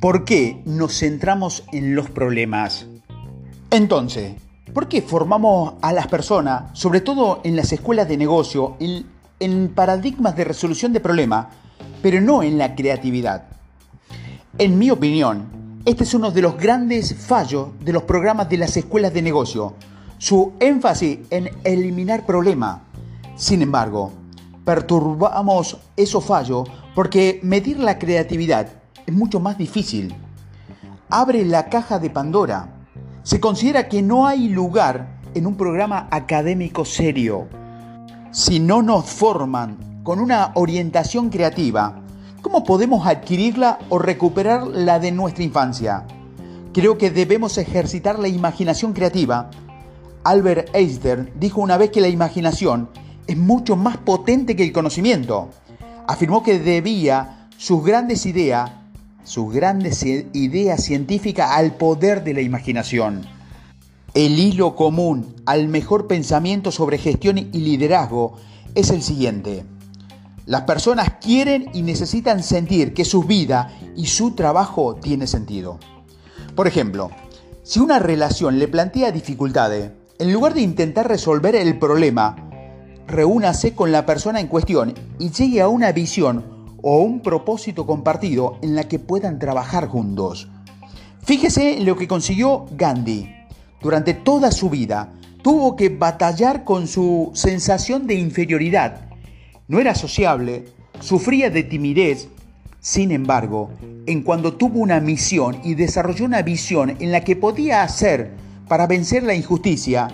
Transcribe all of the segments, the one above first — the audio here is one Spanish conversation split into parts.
¿Por qué nos centramos en los problemas? Entonces, ¿por qué formamos a las personas, sobre todo en las escuelas de negocio, en, en paradigmas de resolución de problemas, pero no en la creatividad? En mi opinión, este es uno de los grandes fallos de los programas de las escuelas de negocio, su énfasis en eliminar problemas. Sin embargo, perturbamos esos fallos porque medir la creatividad es mucho más difícil. Abre la caja de Pandora. Se considera que no hay lugar en un programa académico serio. Si no nos forman con una orientación creativa, ¿cómo podemos adquirirla o recuperar la de nuestra infancia? Creo que debemos ejercitar la imaginación creativa. Albert Einstein dijo una vez que la imaginación es mucho más potente que el conocimiento. Afirmó que debía sus grandes ideas sus grandes ideas científicas al poder de la imaginación. El hilo común al mejor pensamiento sobre gestión y liderazgo es el siguiente. Las personas quieren y necesitan sentir que su vida y su trabajo tiene sentido. Por ejemplo, si una relación le plantea dificultades, en lugar de intentar resolver el problema, reúnase con la persona en cuestión y llegue a una visión o un propósito compartido en la que puedan trabajar juntos. Fíjese en lo que consiguió Gandhi. Durante toda su vida tuvo que batallar con su sensación de inferioridad. No era sociable, sufría de timidez. Sin embargo, en cuando tuvo una misión y desarrolló una visión en la que podía hacer para vencer la injusticia,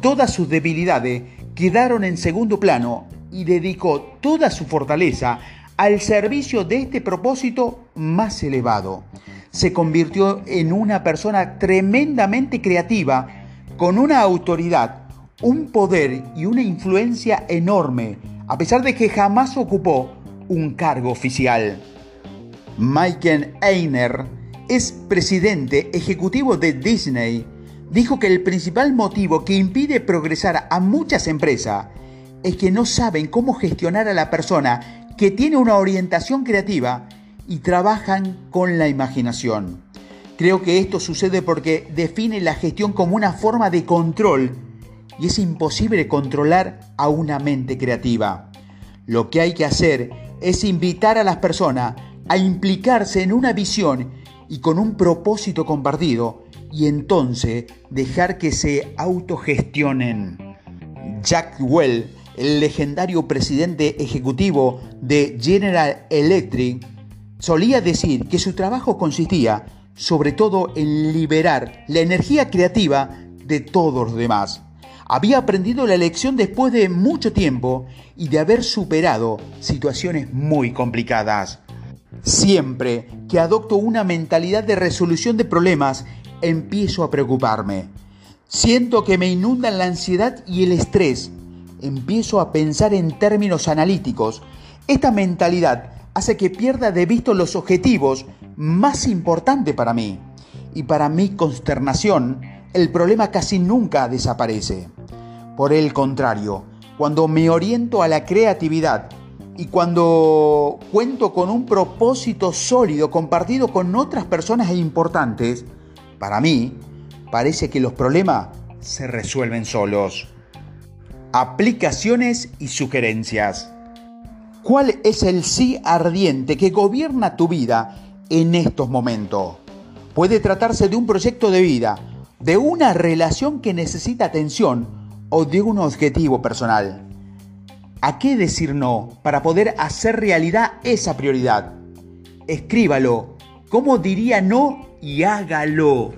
todas sus debilidades quedaron en segundo plano y dedicó toda su fortaleza al servicio de este propósito más elevado. Se convirtió en una persona tremendamente creativa, con una autoridad, un poder y una influencia enorme, a pesar de que jamás ocupó un cargo oficial. Michael Einer es presidente ejecutivo de Disney. Dijo que el principal motivo que impide progresar a muchas empresas es que no saben cómo gestionar a la persona que tiene una orientación creativa y trabajan con la imaginación. Creo que esto sucede porque define la gestión como una forma de control y es imposible controlar a una mente creativa. Lo que hay que hacer es invitar a las personas a implicarse en una visión y con un propósito compartido y entonces dejar que se autogestionen. Jack Well el legendario presidente ejecutivo de General Electric, solía decir que su trabajo consistía sobre todo en liberar la energía creativa de todos los demás. Había aprendido la lección después de mucho tiempo y de haber superado situaciones muy complicadas. Siempre que adopto una mentalidad de resolución de problemas, empiezo a preocuparme. Siento que me inundan la ansiedad y el estrés empiezo a pensar en términos analíticos. Esta mentalidad hace que pierda de vista los objetivos más importantes para mí. Y para mi consternación, el problema casi nunca desaparece. Por el contrario, cuando me oriento a la creatividad y cuando cuento con un propósito sólido compartido con otras personas importantes, para mí parece que los problemas se resuelven solos aplicaciones y sugerencias. ¿Cuál es el sí ardiente que gobierna tu vida en estos momentos? Puede tratarse de un proyecto de vida, de una relación que necesita atención o de un objetivo personal. ¿A qué decir no para poder hacer realidad esa prioridad? Escríbalo. ¿Cómo diría no y hágalo?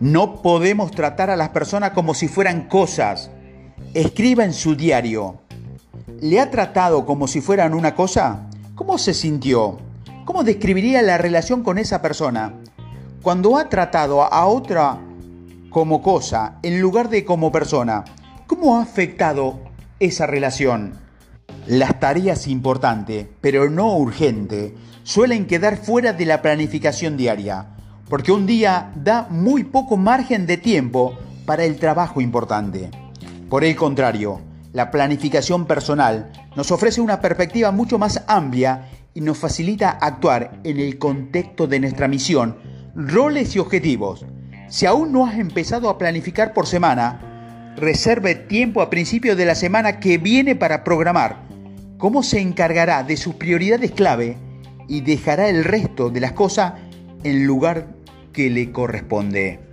No podemos tratar a las personas como si fueran cosas Escriba en su diario. ¿Le ha tratado como si fueran una cosa? ¿Cómo se sintió? ¿Cómo describiría la relación con esa persona? Cuando ha tratado a otra como cosa en lugar de como persona, ¿cómo ha afectado esa relación? Las tareas importantes, pero no urgentes, suelen quedar fuera de la planificación diaria, porque un día da muy poco margen de tiempo para el trabajo importante. Por el contrario, la planificación personal nos ofrece una perspectiva mucho más amplia y nos facilita actuar en el contexto de nuestra misión, roles y objetivos. Si aún no has empezado a planificar por semana, reserve tiempo a principio de la semana que viene para programar cómo se encargará de sus prioridades clave y dejará el resto de las cosas en lugar que le corresponde.